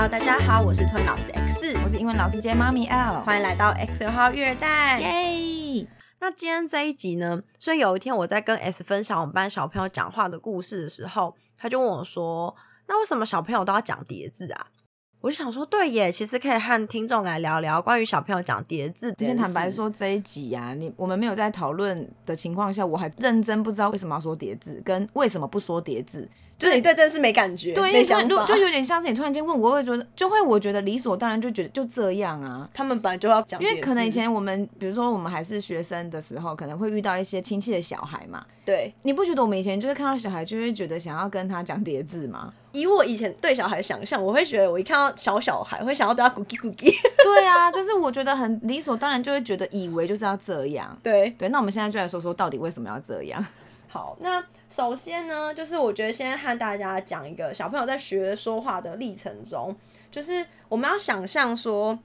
Hello，大家好，我是托尼老师 X，我是英文老师兼妈咪 L，欢迎来到 X 二号育儿袋，耶！那今天这一集呢，所以有一天我在跟 S 分享我们班小朋友讲话的故事的时候，他就问我说：“那为什么小朋友都要讲叠字啊？”我就想说，对耶，其实可以和听众来聊聊关于小朋友讲叠字。先坦白说，这一集呀、啊，你我们没有在讨论的情况下，我还认真不知道为什么要说叠字，跟为什么不说叠字。就是你对这件事没感觉，对，没想法，就有点像是你突然间问我，我会觉得就会我觉得理所当然，就觉得就这样啊。他们本来就要讲，因为可能以前我们，比如说我们还是学生的时候，可能会遇到一些亲戚的小孩嘛。对，你不觉得我们以前就会看到小孩，就会觉得想要跟他讲叠字吗？以我以前对小孩想象，我会觉得我一看到小小孩，会想要对他咕叽咕叽。对啊，就是我觉得很理所当然，就会觉得以为就是要这样。对对，那我们现在就来说说，到底为什么要这样？好，那首先呢，就是我觉得先和大家讲一个小朋友在学说话的历程中，就是我们要想象说，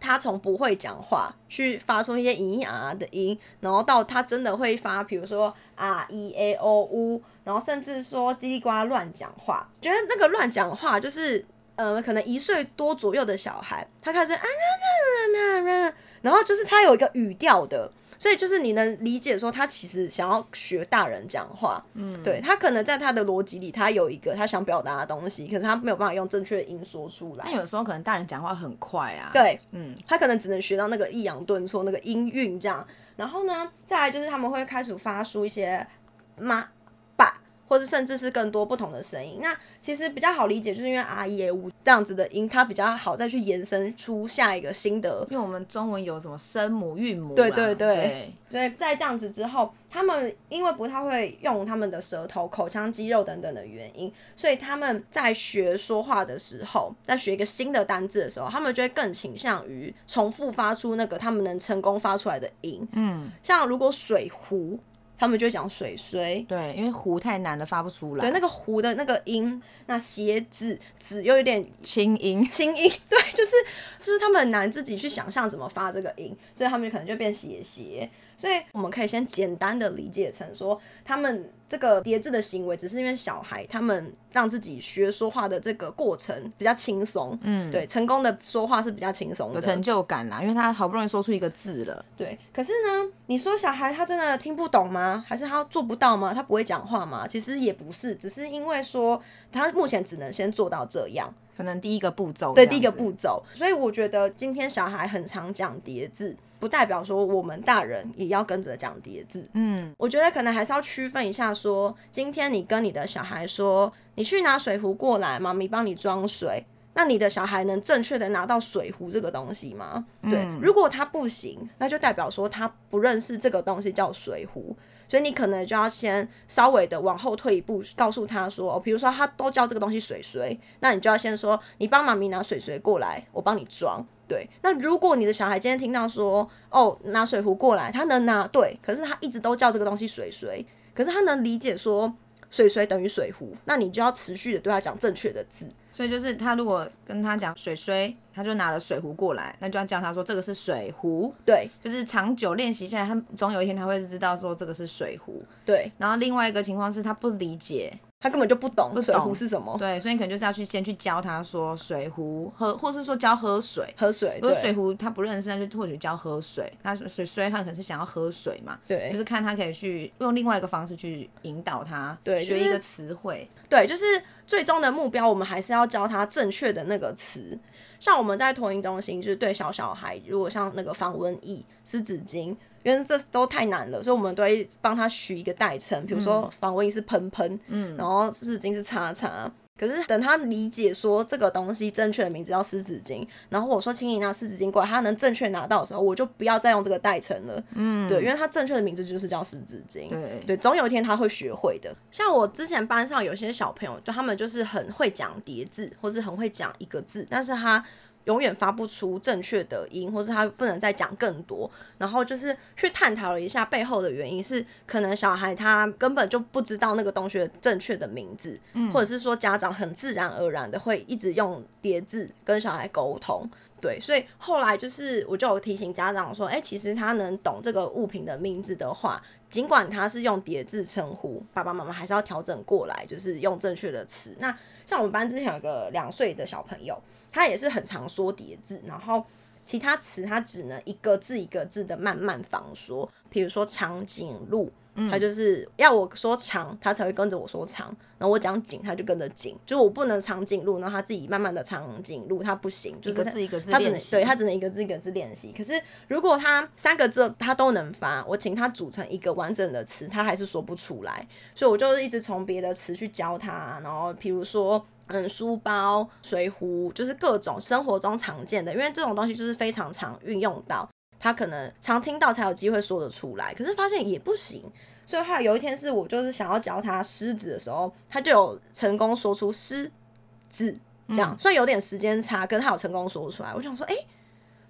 他从不会讲话，去发出一些咿咿啊的音，然后到他真的会发，比如说啊、e、a、o、u，然后甚至说叽里呱啦乱讲话。觉得那个乱讲话，就是呃，可能一岁多左右的小孩，他开始啊，然后就是他有一个语调的。所以就是你能理解说他其实想要学大人讲话，嗯，对，他可能在他的逻辑里，他有一个他想表达的东西，可是他没有办法用正确的音说出来。那有时候可能大人讲话很快啊，对，嗯，他可能只能学到那个抑扬顿挫那个音韵这样。然后呢，再来就是他们会开始发出一些妈。或者甚至是更多不同的声音，那其实比较好理解，就是因为 R E A U 这样子的音，它比较好再去延伸出下一个新的。因为我们中文有什么声母、韵母，对对对，对，所以在这样子之后，他们因为不太会用他们的舌头、口腔肌肉等等的原因，所以他们在学说话的时候，在学一个新的单字的时候，他们就会更倾向于重复发出那个他们能成功发出来的音。嗯，像如果水壶。他们就讲水水，对，因为湖太难了，发不出来。对，那个湖的那个音，那鞋子子又有点轻音，轻音，对，就是就是他们很难自己去想象怎么发这个音，所以他们可能就变斜斜。所以我们可以先简单的理解成说，他们这个叠字的行为，只是因为小孩他们让自己学说话的这个过程比较轻松，嗯，对，成功的说话是比较轻松的，有成就感啦，因为他好不容易说出一个字了，对。可是呢，你说小孩他真的听不懂吗？还是他做不到吗？他不会讲话吗？其实也不是，只是因为说他目前只能先做到这样，可能第一个步骤，对，第一个步骤。所以我觉得今天小孩很常讲叠字。不代表说我们大人也要跟着讲叠字。嗯，我觉得可能还是要区分一下说，说今天你跟你的小孩说，你去拿水壶过来，妈咪帮你装水。那你的小孩能正确的拿到水壶这个东西吗？对，嗯，如果他不行，那就代表说他不认识这个东西叫水壶。所以你可能就要先稍微的往后退一步，告诉他说，比如说他都叫这个东西水水，那你就要先说，你帮妈咪拿水水过来，我帮你装。对，那如果你的小孩今天听到说，哦，拿水壶过来，他能拿，对，可是他一直都叫这个东西水水，可是他能理解说水水等于水壶，那你就要持续的对他讲正确的字。所以就是他如果跟他讲水水，他就拿了水壶过来，那就要叫他说这个是水壶。对，就是长久练习下来，他总有一天他会知道说这个是水壶。对，然后另外一个情况是他不理解。他根本就不懂水壶是什么，对，所以你可能就是要去先去教他说水壶喝，或是说教喝水，喝水。如果水壶他不认识，那就或许教喝水。他水水他可能是想要喝水嘛，对，就是看他可以去用另外一个方式去引导他，对，学一个词汇，对，就是最终的目标，我们还是要教他正确的那个词。像我们在托婴中心，就是对小小孩，如果像那个防蚊液、湿纸巾。因为这都太难了，所以我们都会帮他取一个代称，比如说防蚊液是喷喷，嗯，然后湿纸巾是擦擦。可是等他理解说这个东西正确的名字叫湿纸巾，然后我说请你拿湿纸巾过来，他能正确拿到的时候，我就不要再用这个代称了，嗯，对，因为他正确的名字就是叫湿纸巾，对对，总有一天他会学会的。像我之前班上有些小朋友，就他们就是很会讲叠字，或是很会讲一个字，但是他。永远发不出正确的音，或是他不能再讲更多，然后就是去探讨了一下背后的原因，是可能小孩他根本就不知道那个东西的正确的名字，嗯，或者是说家长很自然而然的会一直用叠字跟小孩沟通。对，所以后来就是我就有提醒家长说，哎、欸，其实他能懂这个物品的名字的话，尽管他是用叠字称呼，爸爸妈妈还是要调整过来，就是用正确的词。那像我们班之前有个两岁的小朋友，他也是很常说叠字，然后其他词他只能一个字一个字的慢慢仿说，比如说长颈鹿。他就是要我说长，他才会跟着我说长。然后我讲紧，他就跟着紧。就是我不能长颈鹿，然后他自己慢慢的长颈鹿，他不行。就是一个字一个字练习，对，他只能一个字一个字练习。可是如果他三个字他都能发，我请他组成一个完整的词，他还是说不出来。所以我就是一直从别的词去教他。然后比如说，嗯，书包、水壶，就是各种生活中常见的，因为这种东西就是非常常运用到。他可能常听到才有机会说得出来，可是发现也不行，所以后来有一天是我就是想要教他狮子的时候，他就有成功说出狮子这样，所以有点时间差，跟他有成功说出来。我想说，哎、欸。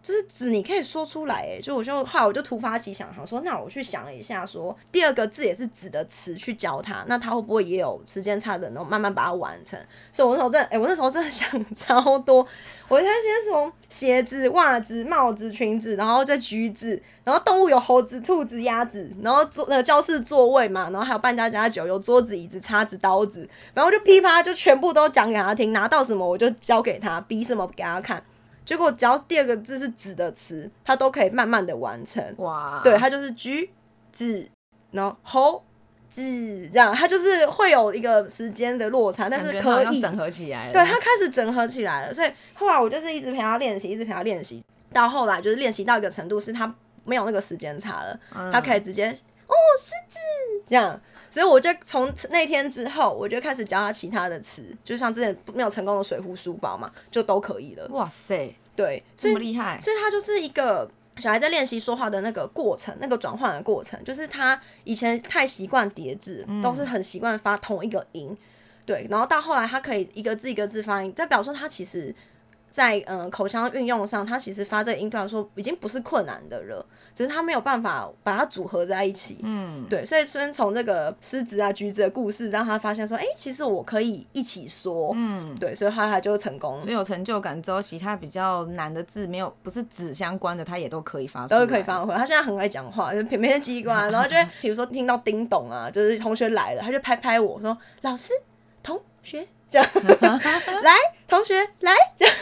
就是字，你可以说出来诶，就我就后来我就突发奇想，想说，那我去想一下说，第二个字也是子的词去教他，那他会不会也有时间差的，然后慢慢把它完成？所以我那时候真的，哎、我那时候真的想 超多。我他先从鞋子、袜子、帽子、裙子，然后再橘子，然后动物有猴子、兔子、鸭子，然后坐那教室座位嘛，然后还有扮家家酒，有桌子、椅子、叉子、刀子，然后就噼啪就全部都讲给他听，拿到什么我就教给他，比什么给他看。结果只要第二个字是“子”的词，它都可以慢慢的完成。哇，对，它就是橘子，然后猴子这样，它就是会有一个时间的落差，但是可以整合起来了。对，它开始整合起来了，所以后来我就是一直陪他练习，一直陪他练习，到后来就是练习到一个程度，是他没有那个时间差了，嗯、他可以直接哦，狮子这样。所以我就从那天之后，我就开始教他其他的词，就像之前没有成功的水壶、书包嘛，就都可以了。哇塞，对，这么厉害！所以他就是一个小孩在练习说话的那个过程，那个转换的过程，就是他以前太习惯叠字，嗯、都是很习惯发同一个音，对，然后到后来他可以一个字一个字发音，代表说他其实。在嗯口腔运用上，他其实发这个音段说已经不是困难的了，只是他没有办法把它组合在一起。嗯，对，所以先从这个狮子啊橘子的故事，让他发现说，哎、欸，其实我可以一起说。嗯，对，所以后来他就成功，所以有成就感之后，其他比较难的字没有不是子相关的，他也都可以发都可以发挥。他现在很爱讲话，就每天叽里呱啦，然后就比如说听到叮咚啊，就是同学来了，他就拍拍我说，老师，同学。这样，来，同学来，这样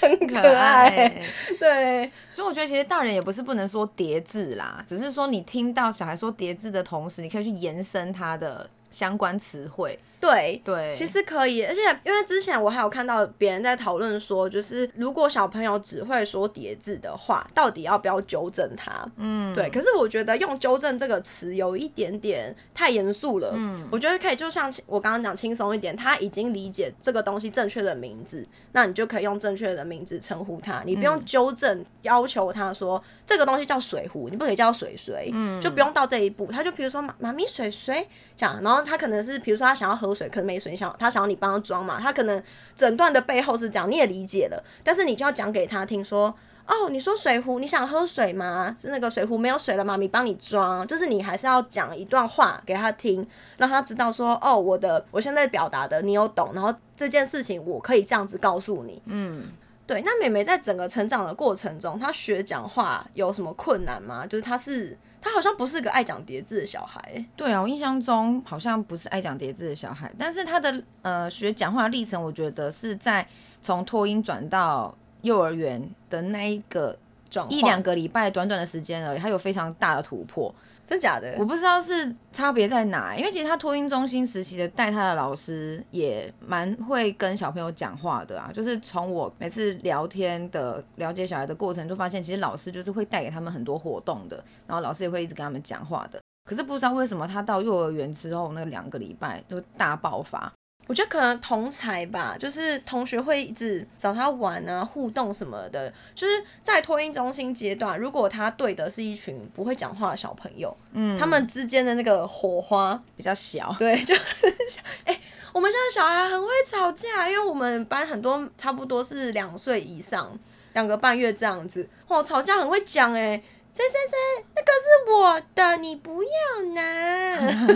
很可爱。对，所以我觉得其实大人也不是不能说叠字啦，只是说你听到小孩说叠字的同时，你可以去延伸他的相关词汇。对对，其实可以，而且因为之前我还有看到别人在讨论说，就是如果小朋友只会说叠字的话，到底要不要纠正他？嗯，对。可是我觉得用纠正这个词有一点点太严肃了。嗯，我觉得可以，就像我刚刚讲轻松一点，他已经理解这个东西正确的名字，那你就可以用正确的名字称呼他，你不用纠正要求他说这个东西叫水壶，你不可以叫水水，嗯，就不用到这一步。他就比如说妈妈咪水水这样，然后他可能是比如说他想要喝。水可能没水，想他想要你帮他装嘛，他可能整段的背后是这样，你也理解了，但是你就要讲给他听说，哦，你说水壶，你想喝水吗？是那个水壶没有水了，妈咪帮你装，就是你还是要讲一段话给他听，让他知道说，哦，我的我现在表达的你有懂，然后这件事情我可以这样子告诉你，嗯，对。那美美在整个成长的过程中，她学讲话有什么困难吗？就是她是。他好像不是个爱讲叠字的小孩。对啊，我印象中好像不是爱讲叠字的小孩。但是他的呃学讲话历程，我觉得是在从托婴转到幼儿园的那一个一两个礼拜短短的时间而已，他有非常大的突破。真假的？我不知道是差别在哪，因为其实他托婴中心时期的带他的老师也蛮会跟小朋友讲话的啊，就是从我每次聊天的了解小孩的过程，就发现其实老师就是会带给他们很多活动的，然后老师也会一直跟他们讲话的。可是不知道为什么他到幼儿园之后那两个礼拜就大爆发。我觉得可能同才吧，就是同学会一直找他玩啊，互动什么的。就是在托婴中心阶段，如果他对的是一群不会讲话的小朋友，嗯，他们之间的那个火花比较小。对，就哎、欸，我们现在小孩很会吵架，因为我们班很多差不多是两岁以上，两个半月这样子，哦，吵架很会讲哎。谁谁谁，那个是我的，你不要拿。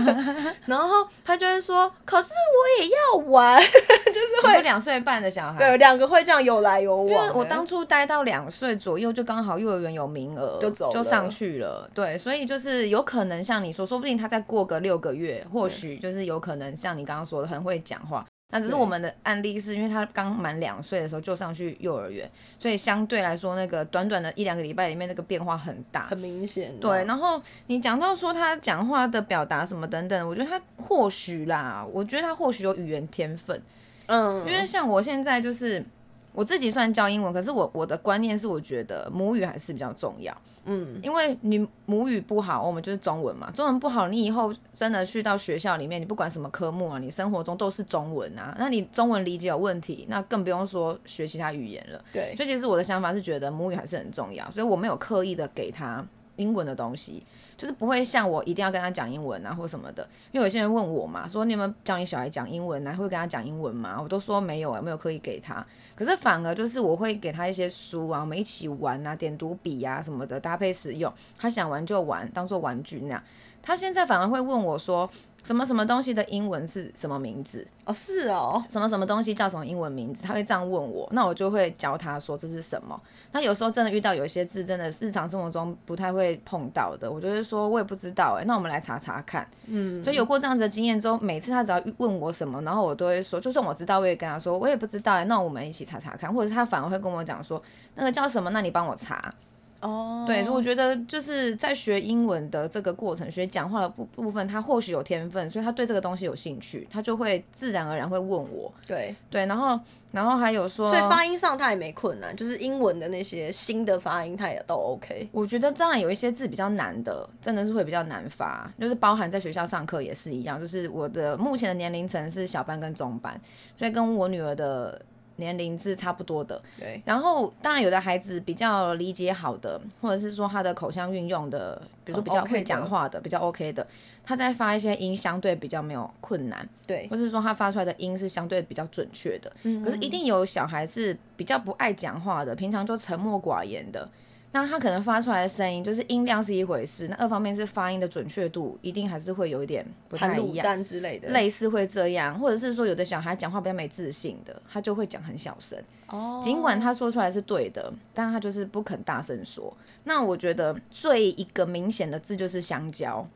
然后他就会说，可是我也要玩，就是会两岁半的小孩，对，两个会这样有来有往。因为我当初待到两岁左右，就刚好幼儿园有名额，就走就上去了。对，所以就是有可能像你说，说不定他再过个六个月，或许就是有可能像你刚刚说的，很会讲话。那只是我们的案例，是因为他刚满两岁的时候就上去幼儿园，所以相对来说，那个短短的一两个礼拜里面，那个变化很大，很明显。对，然后你讲到说他讲话的表达什么等等，我觉得他或许啦，我觉得他或许有语言天分，嗯，因为像我现在就是我自己算教英文，可是我我的观念是，我觉得母语还是比较重要。嗯，因为你母语不好，我们就是中文嘛。中文不好，你以后真的去到学校里面，你不管什么科目啊，你生活中都是中文啊。那你中文理解有问题，那更不用说学其他语言了。对，所以其实我的想法是觉得母语还是很重要，所以我没有刻意的给他英文的东西。就是不会像我一定要跟他讲英文啊，或什么的。因为有些人问我嘛，说你有没有教你小孩讲英文啊？会跟他讲英文吗？我都说没有啊，没有刻意给他。可是反而就是我会给他一些书啊，我们一起玩啊，点读笔啊什么的搭配使用。他想玩就玩，当做玩具那样。他现在反而会问我说。什么什么东西的英文是什么名字？哦，是哦，什么什么东西叫什么英文名字？他会这样问我，那我就会教他说这是什么。那有时候真的遇到有一些字，真的日常生活中不太会碰到的，我就会说，我也不知道哎，那我们来查查看。嗯，所以有过这样子的经验之后，每次他只要问我什么，然后我都会说，就算我知道，我也跟他说，我也不知道哎，那我们一起查查看，或者是他反而会跟我讲说，那个叫什么？那你帮我查。哦，oh. 对，所以我觉得就是在学英文的这个过程，学讲话的部部分，他或许有天分，所以他对这个东西有兴趣，他就会自然而然会问我。对对，然后然后还有说，所以发音上他也没困难，就是英文的那些新的发音他也都 OK。我觉得当然有一些字比较难的，真的是会比较难发，就是包含在学校上课也是一样，就是我的目前的年龄层是小班跟中班，所以跟我女儿的。年龄是差不多的，对。然后当然有的孩子比较理解好的，或者是说他的口腔运用的，比如说比较会讲话的，比较 OK 的，他在发一些音相对比较没有困难，对。或是说他发出来的音是相对比较准确的，嗯。可是一定有小孩是比较不爱讲话的，平常就沉默寡言的。那他可能发出来的声音，就是音量是一回事，那二方面是发音的准确度，一定还是会有一点不太一样之类的，类似会这样，或者是说有的小孩讲话比较没自信的，他就会讲很小声，哦，尽管他说出来是对的，但他就是不肯大声说。那我觉得最一个明显的字就是香蕉。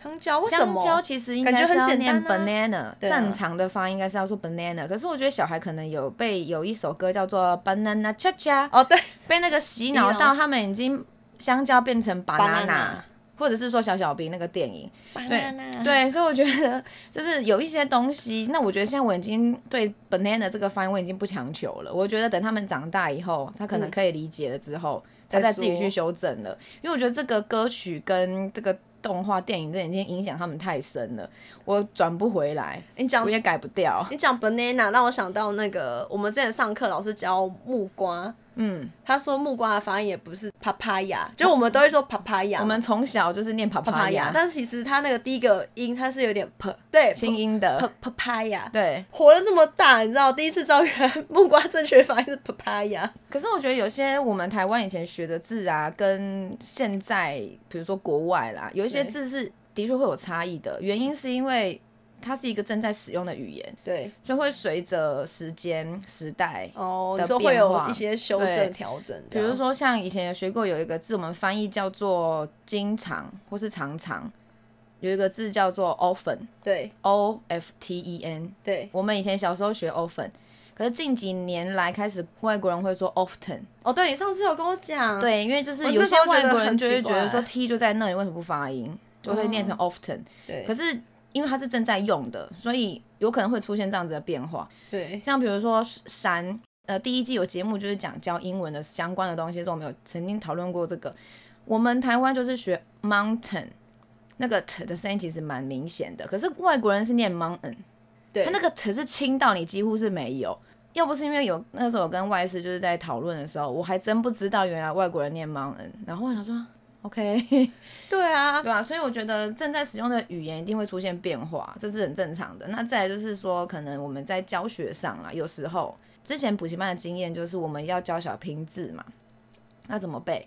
香蕉，香蕉其实应该是要念 banana，啊、正常的发音应该是要说 banana，可是我觉得小孩可能有被有一首歌叫做 banana cha cha，哦对，被那个洗脑到，他们已经香蕉变成 banana，, banana 或者是说小小兵那个电影，banana。对对，所以我觉得就是有一些东西，那我觉得现在我已经对 banana 这个发音我已经不强求了，我觉得等他们长大以后，他可能可以理解了之后，嗯、他再自己去修正了，因为我觉得这个歌曲跟这个。动画电影这已经影响他们太深了，我转不回来，你讲我也改不掉。你讲 banana 让我想到那个我们之前上课老师教木瓜。嗯，他说木瓜的发音也不是 papaya，就我们都会说 papaya。我们从小就是念 papaya，但是其实他那个第一个音它是有点 p，对，轻音的 papaya。对，活了这么大，你知道第一次知道原来木瓜正确发音是 papaya。可是我觉得有些我们台湾以前学的字啊，跟现在比如说国外啦，有一些字是的确会有差异的，原因是因为。它是一个正在使用的语言，对，所以会随着时间时代哦，你说会有一些修正调整。比如说像以前有学过有一个字，我们翻译叫做经常或是常常，有一个字叫做 often，对，O F T E N，对，我们以前小时候学 often，可是近几年来开始外国人会说 often。哦，对，你上次有跟我讲，对，因为就是有些外国人就会觉得说 T 就在那里，为什么不发音，就会念成 often，对，可是。因为它是正在用的，所以有可能会出现这样子的变化。对，像比如说山，呃，第一季有节目就是讲教英文的相关的东西，所以我们有曾经讨论过这个。我们台湾就是学 mountain，那个 t 的声音其实蛮明显的，可是外国人是念 mountain，对，他那个 t 是轻到你几乎是没有。要不是因为有那时候我跟外师就是在讨论的时候，我还真不知道原来外国人念 mountain，然后我想说。OK，对啊，对啊，所以我觉得正在使用的语言一定会出现变化，这是很正常的。那再来就是说，可能我们在教学上啊，有时候之前补习班的经验就是我们要教小拼字嘛，那怎么背？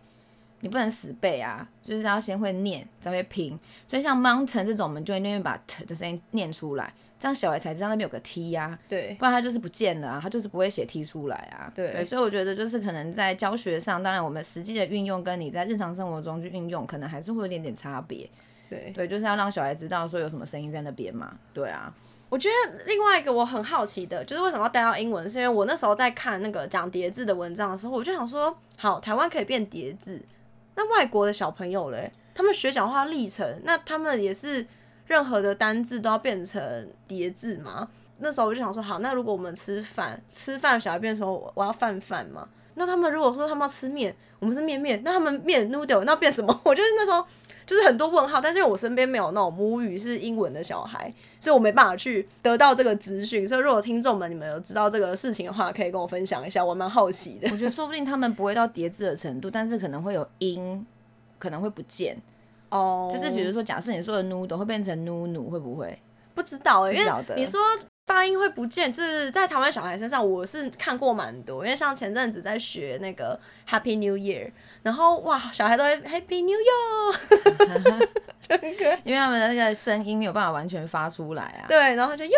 你不能死背啊，就是要先会念，才会拼。所以像 mountain 这种，我们就会念把 t 的声音念出来，这样小孩才知道那边有个 t 呀、啊。对，不然他就是不见了啊，他就是不会写 t 出来啊。对，对，所以我觉得就是可能在教学上，当然我们实际的运用跟你在日常生活中去运用，可能还是会有点点差别。对，对，就是要让小孩知道说有什么声音在那边嘛。对啊。我觉得另外一个我很好奇的，就是为什么要带到英文？是因为我那时候在看那个讲叠字的文章的时候，我就想说，好，台湾可以变叠字，那外国的小朋友嘞，他们学讲话历程，那他们也是任何的单字都要变成叠字嘛？那时候我就想说，好，那如果我们吃饭，吃饭小孩变成我要饭饭嘛？那他们如果说他们要吃面，我们是面面，那他们面 noodle 那变什么？我就是那时候。就是很多问号，但是因为我身边没有那种母语是英文的小孩，所以我没办法去得到这个资讯。所以如果听众们你们有知道这个事情的话，可以跟我分享一下，我蛮好奇的。我觉得说不定他们不会到叠字的程度，但是可能会有音，可能会不见哦。Oh, 就是比如说，假设你说的 noodle 会变成 nunu，会不会？不知道哎、欸，因为你说发音会不见，就是在台湾小孩身上，我是看过蛮多。因为像前阵子在学那个 Happy New Year。然后哇，小孩都会 Happy New Year，因为他们的那个声音没有办法完全发出来啊。对，然后就哟，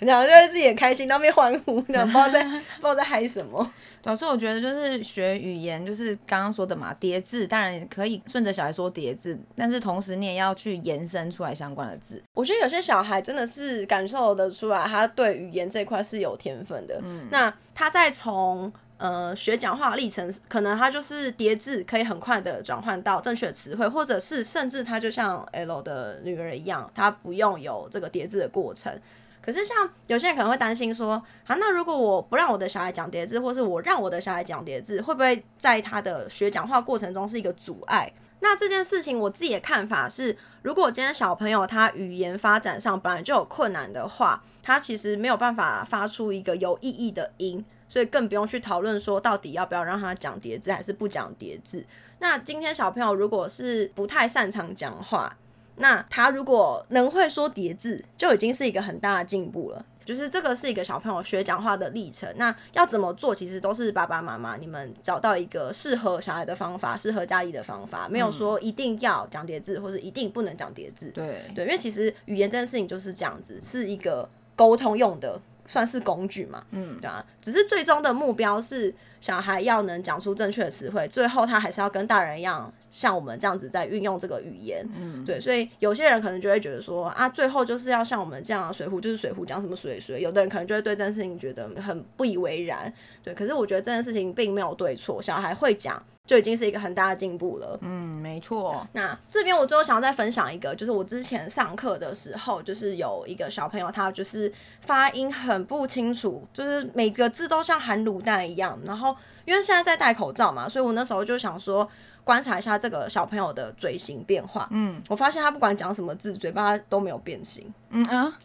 然后就会自己很开心，那边欢呼，然后不知道在 不知道在嗨什么。对，所以我觉得就是学语言，就是刚刚说的嘛，叠字当然也可以顺着小孩说叠字，但是同时你也要去延伸出来相关的字。我觉得有些小孩真的是感受得出来，他对语言这一块是有天分的。嗯，那他在从。呃，学讲话历程可能他就是叠字，可以很快的转换到正确的词汇，或者是甚至他就像 L 的女儿一样，他不用有这个叠字的过程。可是像有些人可能会担心说，啊，那如果我不让我的小孩讲叠字，或是我让我的小孩讲叠字，会不会在他的学讲话过程中是一个阻碍？那这件事情我自己的看法是，如果今天小朋友他语言发展上本来就有困难的话，他其实没有办法发出一个有意义的音。所以更不用去讨论说到底要不要让他讲叠字还是不讲叠字。那今天小朋友如果是不太擅长讲话，那他如果能会说叠字，就已经是一个很大的进步了。就是这个是一个小朋友学讲话的历程。那要怎么做，其实都是爸爸妈妈你们找到一个适合小孩的方法，适合家里的方法，没有说一定要讲叠字，或者一定不能讲叠字。对对，因为其实语言这件事情就是这样子，是一个沟通用的。算是工具嘛，嗯，对啊，只是最终的目标是小孩要能讲出正确的词汇，最后他还是要跟大人一样，像我们这样子在运用这个语言，嗯，对，所以有些人可能就会觉得说啊，最后就是要像我们这样，水壶就是水壶，讲什么水水，有的人可能就会对这件事情觉得很不以为然，对，可是我觉得这件事情并没有对错，小孩会讲。就已经是一个很大的进步了。嗯，没错。那这边我最后想要再分享一个，就是我之前上课的时候，就是有一个小朋友，他就是发音很不清楚，就是每个字都像含卤蛋一样。然后因为现在在戴口罩嘛，所以我那时候就想说观察一下这个小朋友的嘴型变化。嗯，我发现他不管讲什么字，嘴巴都没有变形。嗯啊，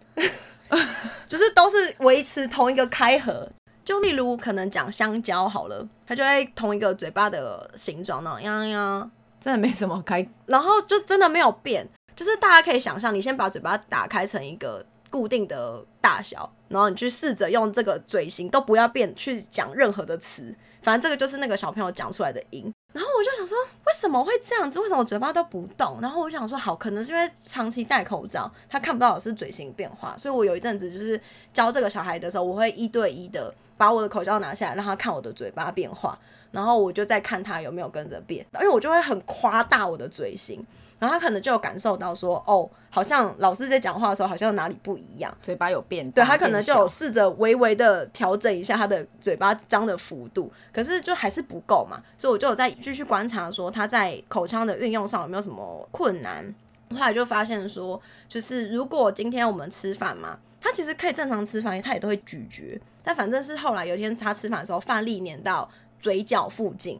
就是都是维持同一个开合。就例如可能讲香蕉好了，它就会同一个嘴巴的形状那样呀呀，真的没什么开，然后就真的没有变，就是大家可以想象，你先把嘴巴打开成一个固定的大小，然后你去试着用这个嘴型都不要变去讲任何的词，反正这个就是那个小朋友讲出来的音。然后我就想说，为什么会这样子？为什么我嘴巴都不动？然后我想说，好，可能是因为长期戴口罩，他看不到老师嘴型变化，所以我有一阵子就是教这个小孩的时候，我会一对一的。把我的口罩拿下来，让他看我的嘴巴变化，然后我就再看他有没有跟着变，因为我就会很夸大我的嘴型，然后他可能就有感受到说，哦，好像老师在讲话的时候好像哪里不一样，嘴巴有变，对，他可能就有试着微微的调整一下他的嘴巴张的幅度，可是就还是不够嘛，所以我就有在继续观察说他在口腔的运用上有没有什么困难，后来就发现说，就是如果今天我们吃饭嘛。他其实可以正常吃饭，他也都会咀嚼。但反正是后来有一天他吃饭的时候，饭粒粘到嘴角附近。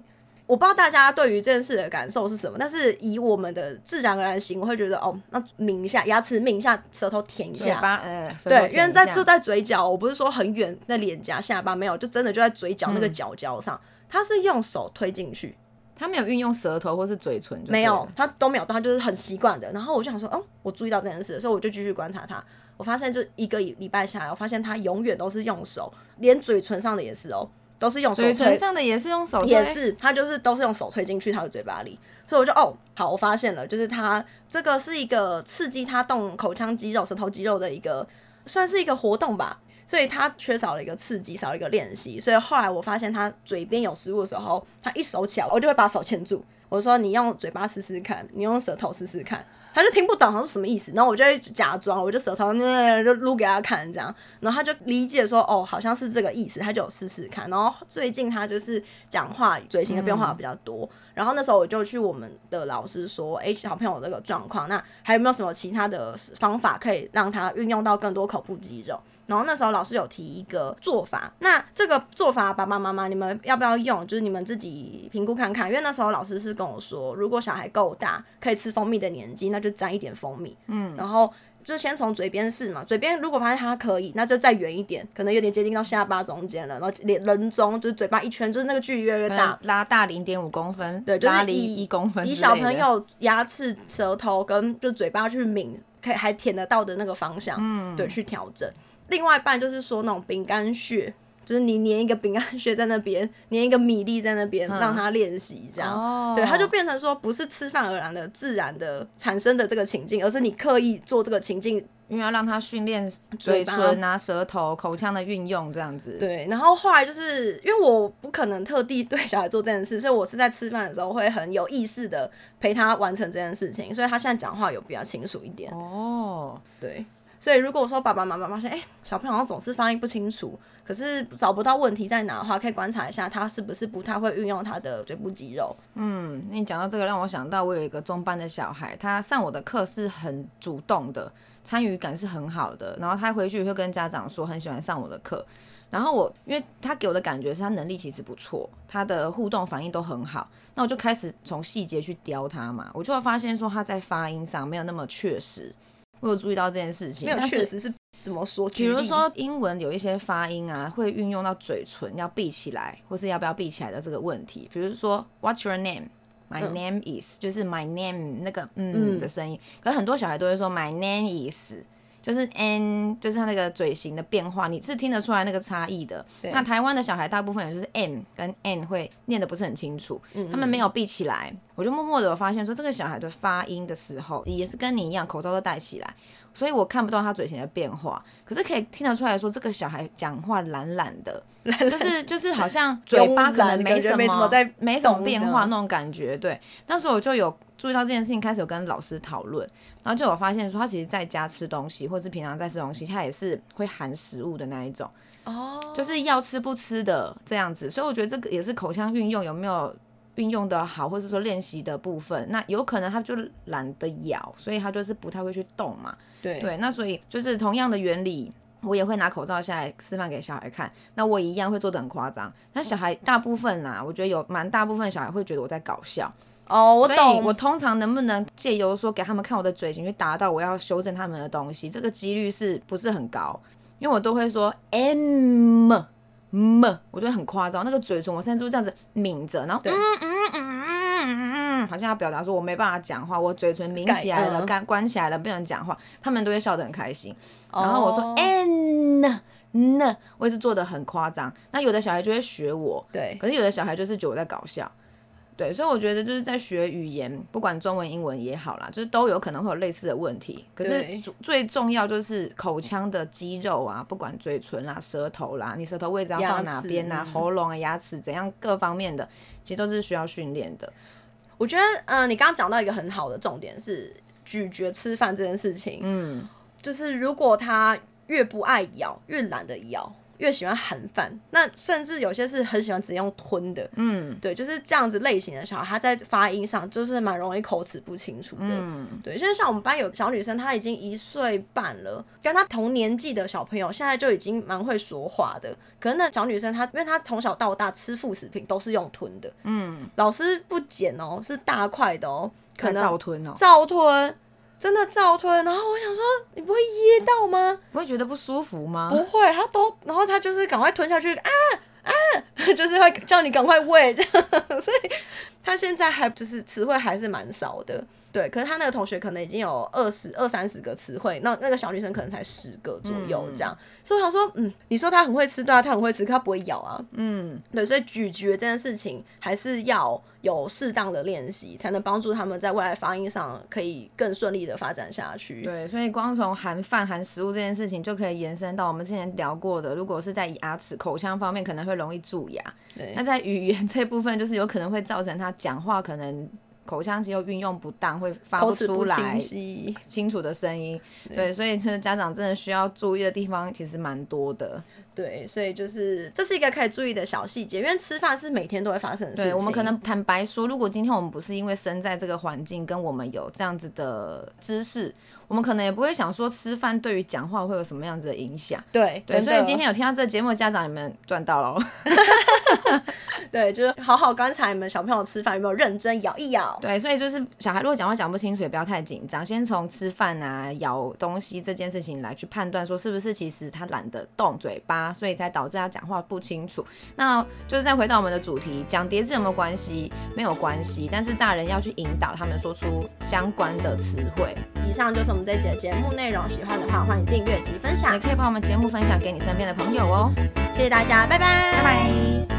我不知道大家对于这件事的感受是什么，但是以我们的自然而然型，我会觉得哦，那抿一下牙齿，抿一下舌头，舔一下。嘴巴，呃，对，因为在就在嘴角，我不是说很远，那脸颊下巴没有，就真的就在嘴角那个角角上。他、嗯、是用手推进去，他没有运用舌头或是嘴唇，没有，他都没有，他就是很习惯的。然后我就想说，哦，我注意到这件事，所以我就继续观察他。我发现，就一个礼拜下来，我发现他永远都是用手，连嘴唇上的也是哦，都是用手嘴推。唇上的也是用手推，也是，他就是都是用手推进去他的嘴巴里，所以我就哦，好，我发现了，就是他这个是一个刺激他动口腔肌肉、舌头肌肉的一个，算是一个活动吧，所以他缺少了一个刺激，少了一个练习，所以后来我发现他嘴边有食物的时候，他一手起来，我就会把手牵住，我说你用嘴巴试试看，你用舌头试试看。他就听不懂他说什么意思，然后我就假装，我就舌头那就撸给他看这样，然后他就理解说哦，好像是这个意思，他就有试试看。然后最近他就是讲话嘴型的变化比较多，然后那时候我就去我们的老师说，哎，小朋友这个状况，那还有没有什么其他的方法可以让他运用到更多口部肌肉？然后那时候老师有提一个做法，那这个做法爸爸妈妈你们要不要用？就是你们自己评估看看。因为那时候老师是跟我说，如果小孩够大，可以吃蜂蜜的年纪，那就沾一点蜂蜜。嗯，然后就先从嘴边试嘛，嘴边如果发现它可以，那就再远一点，可能有点接近到下巴中间了，然后脸人中就是嘴巴一圈，就是那个距离越来越大，拉大零点五公分，对，就是拉离一公分，以小朋友牙齿、舌头跟就嘴巴去抿，可以还舔得到的那个方向，嗯，对，去调整。另外一半就是说那种饼干屑，就是你粘一个饼干屑在那边，粘一个米粒在那边，嗯、让他练习这样，哦、对，他就变成说不是吃饭而然的自然的产生的这个情境，而是你刻意做这个情境，因为要让他训练嘴唇啊、舌头、口腔的运用这样子。对，然后后来就是因为我不可能特地对小孩做这件事，所以我是在吃饭的时候会很有意识的陪他完成这件事情，所以他现在讲话有比较清楚一点。哦，对。所以如果说爸爸妈妈发现，哎、小朋友好像总是发音不清楚，可是找不到问题在哪的话，可以观察一下他是不是不太会运用他的嘴部肌肉。嗯，你讲到这个，让我想到我有一个中班的小孩，他上我的课是很主动的，参与感是很好的，然后他回去会跟家长说很喜欢上我的课，然后我因为他给我的感觉是他能力其实不错，他的互动反应都很好，那我就开始从细节去雕他嘛，我就会发现说他在发音上没有那么确实。我有注意到这件事情，没有确实是怎么说？比如说英文有一些发音啊，会运用到嘴唇要闭起来，或是要不要闭起来的这个问题。比如说 What's your name? My name is，就是 My name 那个嗯的声音。可是很多小孩都会说 My name is。就是 n，就是他那个嘴型的变化，你是听得出来那个差异的。那台湾的小孩大部分也就是 m 跟 n 会念得不是很清楚，他们没有闭起来。我就默默的发现说，这个小孩的发音的时候也是跟你一样，口罩都戴起来，所以我看不到他嘴型的变化，可是可以听得出来说，这个小孩讲话懒懒的，就是就是好像 嘴巴可能没什么没什么在没什么变化那种感觉。对，那时候我就有。注意到这件事情，开始有跟老师讨论，然后就有发现说，他其实在家吃东西，或是平常在吃东西，他也是会含食物的那一种，哦，就是要吃不吃的这样子。所以我觉得这个也是口腔运用有没有运用的好，或者说练习的部分。那有可能他就懒得咬，所以他就是不太会去动嘛。对对，那所以就是同样的原理，我也会拿口罩下来示范给小孩看。那我一样会做的很夸张。那小孩大部分啊，我觉得有蛮大部分小孩会觉得我在搞笑。哦，我懂。我通常能不能借由说给他们看我的嘴型，去达到我要修正他们的东西，这个几率是不是很高？因为我都会说 m m，我觉得很夸张，那个嘴唇我现在就是这样子抿着，然后嗯嗯嗯嗯嗯，好像要表达说我没办法讲话，我嘴唇抿起来了，干关起来了，不能讲话，他们都会笑得很开心。然后我说 n n，我也是做的很夸张。那有的小孩就会学我，对，可是有的小孩就是觉得我在搞笑。对，所以我觉得就是在学语言，不管中文、英文也好啦，就是都有可能会有类似的问题。可是最重要就是口腔的肌肉啊，不管嘴唇啦、舌头啦，你舌头位置要放哪边啊，喉咙啊、牙齿怎样，各方面的，其实都是需要训练的。我觉得，嗯、呃，你刚刚讲到一个很好的重点是咀嚼吃饭这件事情。嗯，就是如果他越不爱咬，越懒得咬。越喜欢含饭，那甚至有些是很喜欢直接用吞的，嗯，对，就是这样子类型的小孩，他在发音上就是蛮容易口齿不清楚的，嗯，对，就是像我们班有小女生，她已经一岁半了，跟她同年纪的小朋友，现在就已经蛮会说话的。可是那小女生她，因为她从小到大吃副食品都是用吞的，嗯，老师不剪哦，是大块的哦，可能照吞哦，照吞。真的照吞，然后我想说，你不会噎到吗？不会觉得不舒服吗？不会，他都，然后他就是赶快吞下去啊啊，就是会叫你赶快喂这样，所以他现在还就是词汇还是蛮少的。对，可是他那个同学可能已经有二十二三十个词汇，那那个小女生可能才十个左右这样。嗯、所以我想说，嗯，你说他很会吃，对啊，他很会吃，可他不会咬啊。嗯，对，所以咀嚼这件事情还是要有适当的练习，才能帮助他们在未来发音上可以更顺利的发展下去。对，所以光从含饭、含食物这件事情就可以延伸到我们之前聊过的，如果是在牙齿、口腔方面，可能会容易蛀牙。对，那在语言这部分，就是有可能会造成他讲话可能。口腔肌肉运用不当，会发不出来清，清楚的声音。对，对，所以其实家长真的需要注意的地方其实蛮多的。对，所以就是这是一个可以注意的小细节，因为吃饭是每天都会发生的事情。对，我们可能坦白说，如果今天我们不是因为生在这个环境，跟我们有这样子的知识，我们可能也不会想说吃饭对于讲话会有什么样子的影响。对，对，所以今天有听到这个节目的家长，你们赚到了。对，就是好好观察你们小朋友吃饭有没有认真咬一咬。对，所以就是小孩如果讲话讲不清楚，也不要太紧张，先从吃饭啊、咬东西这件事情来去判断，说是不是其实他懒得动嘴巴，所以才导致他讲话不清楚。那就是再回到我们的主题，讲叠字有没有关系？没有关系，但是大人要去引导他们说出相关的词汇。以上就是我们这一集的节目内容，喜欢的话欢迎订阅及分享，也可以把我们节目分享给你身边的朋友哦。谢谢大家，拜拜，拜拜。